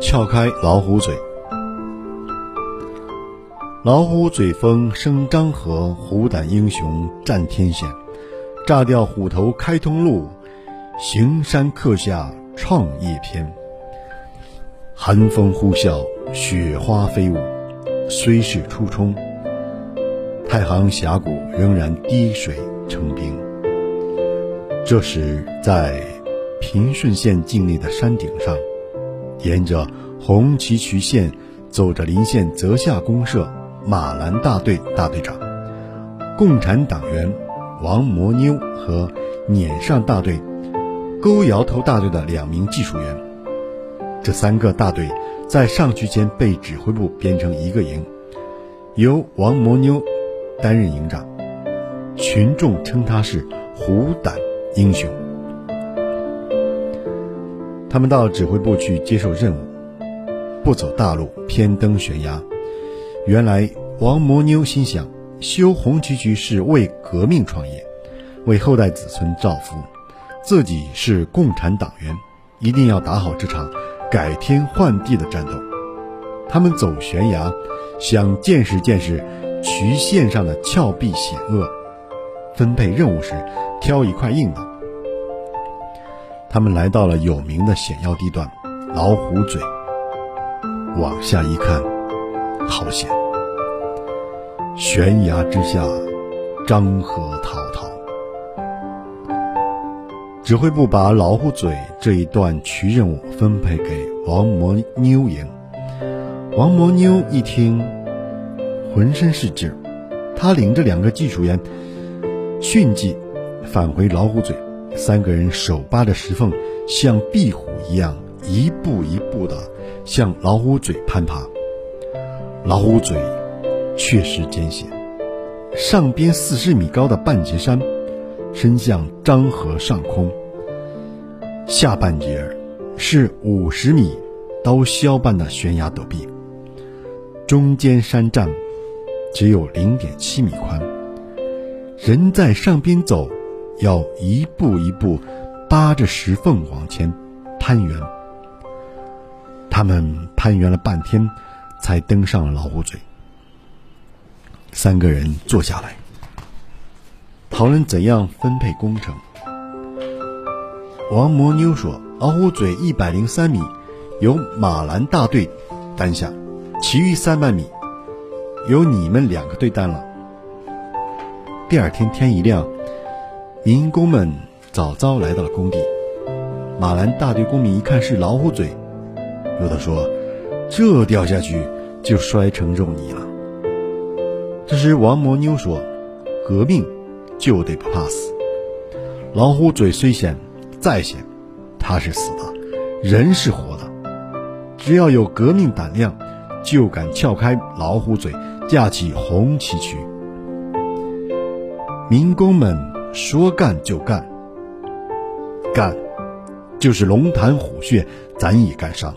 撬开老虎嘴。老虎嘴风生张合，虎胆英雄战天险。炸掉虎头开通路，行山刻下创业篇。寒风呼啸，雪花飞舞，虽是初冲，太行峡谷仍然滴水成冰。这时，在平顺县境内的山顶上，沿着红旗渠线走着临县泽下公社马兰大队大队长，共产党员王摩妞和撵上大队勾摇头大队的两名技术员。这三个大队在上去前被指挥部编成一个营，由王摩妞担任营长，群众称他是“虎胆英雄”。他们到指挥部去接受任务，不走大路，偏登悬崖。原来王魔妞心想，修红旗渠是为革命创业，为后代子孙造福，自己是共产党员，一定要打好这场。改天换地的战斗，他们走悬崖，想见识见识渠线上的峭壁险恶。分配任务时，挑一块硬的。他们来到了有名的险要地段——老虎嘴。往下一看，好险！悬崖之下，漳河滔滔。指挥部把老虎嘴这一段渠任务分配给王魔妞营。王魔妞一听，浑身是劲儿，他领着两个技术员迅即返回老虎嘴。三个人手扒着石缝，像壁虎一样一步一步地向老虎嘴攀爬。老虎嘴确实艰险，上边四十米高的半截山，伸向漳河上空。下半截是五十米刀削般的悬崖陡壁，中间山站只有零点七米宽，人在上边走，要一步一步扒着石缝往前攀援。他们攀援了半天，才登上了老虎嘴。三个人坐下来，讨论怎样分配工程。王摩妞说：“老虎嘴一百零三米，由马兰大队担下，其余三百米由你们两个队担了。”第二天天一亮，民工们早早来到了工地。马兰大队工民一看是老虎嘴，有的说：“这掉下去就摔成肉泥了。”这时王魔妞说：“革命就得不怕死，老虎嘴虽险。”再险，他是死的，人是活的。只要有革命胆量，就敢撬开老虎嘴，架起红旗渠。民工们说干就干，干就是龙潭虎穴，咱也干上。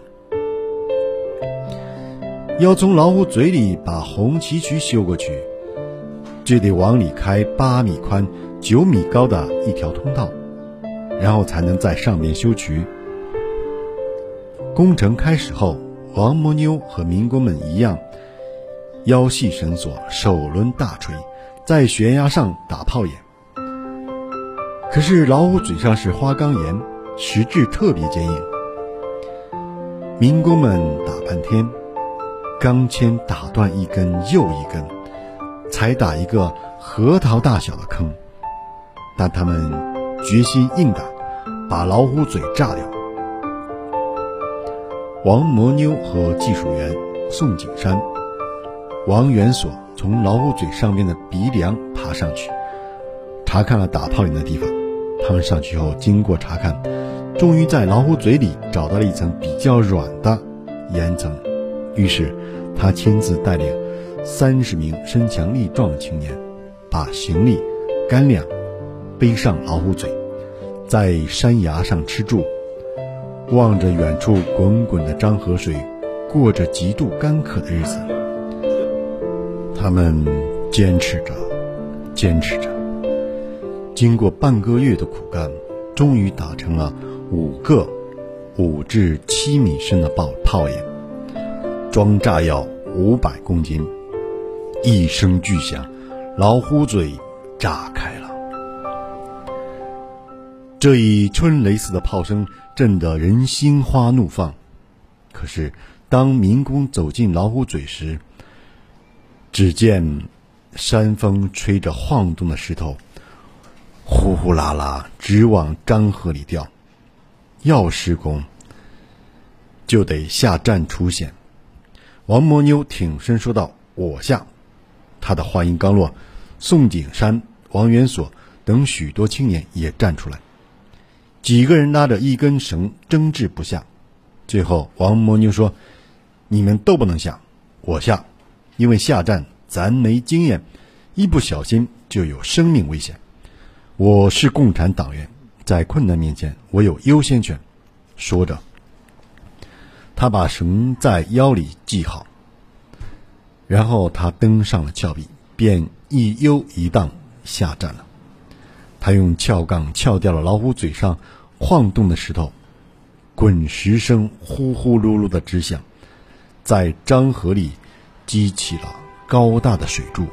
要从老虎嘴里把红旗渠修过去，就得往里开八米宽、九米高的一条通道。然后才能在上面修渠。工程开始后，王摩妞和民工们一样，腰系绳索，手抡大锤，在悬崖上打炮眼。可是老虎嘴上是花岗岩，石质特别坚硬。民工们打半天，钢钎打断一根又一根，才打一个核桃大小的坑。但他们。决心硬打，把老虎嘴炸掉。王魔妞和技术员宋景山、王元锁从老虎嘴上面的鼻梁爬上去，查看了打炮眼的地方。他们上去后，经过查看，终于在老虎嘴里找到了一层比较软的岩层。于是，他亲自带领三十名身强力壮的青年，把行李、干粮。背上老虎嘴，在山崖上吃住，望着远处滚滚的漳河水，过着极度干渴的日子。他们坚持着，坚持着，经过半个月的苦干，终于打成了五个五至七米深的炮炮眼，装炸药五百公斤。一声巨响，老虎嘴炸开了。这一春雷似的炮声震得人心花怒放。可是，当民工走进老虎嘴时，只见山风吹着晃动的石头，呼呼啦啦直往漳河里掉。要施工，就得下站出险。王魔妞挺身说道：“我下。”他的话音刚落，宋景山、王元锁等许多青年也站出来。几个人拉着一根绳争执不下，最后王魔妞说：“你们都不能下，我下，因为下站咱没经验，一不小心就有生命危险。我是共产党员，在困难面前我有优先权。”说着，他把绳在腰里系好，然后他登上了峭壁，便一悠一荡下站了。他用撬杠撬掉了老虎嘴上晃动的石头，滚石声呼呼噜噜的直响，在漳河里激起了高大的水柱。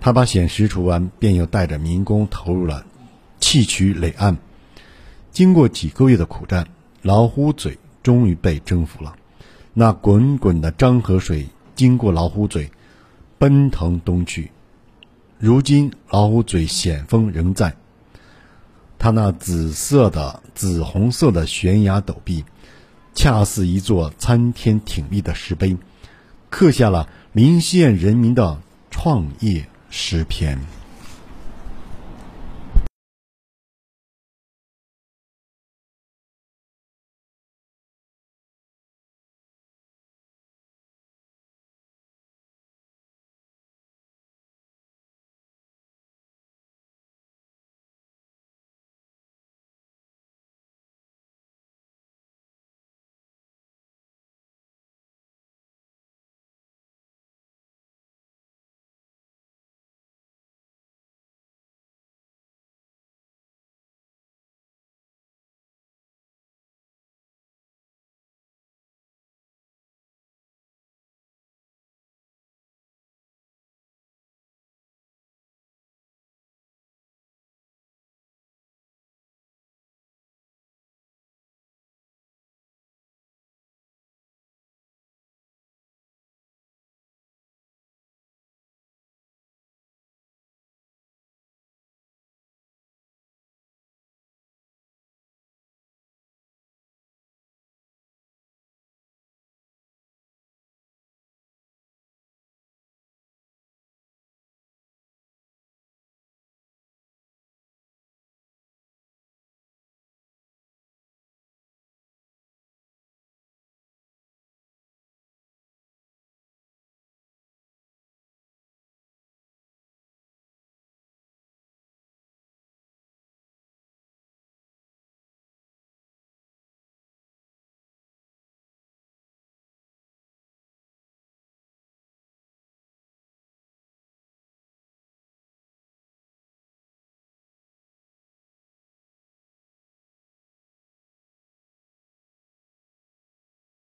他把险石除完，便又带着民工投入了砌渠垒岸。经过几个月的苦战，老虎嘴终于被征服了。那滚滚的漳河水经过老虎嘴，奔腾东去。如今老虎嘴险峰仍在，它那紫色的、紫红色的悬崖陡壁，恰似一座参天挺立的石碑，刻下了临县人民的创业诗篇。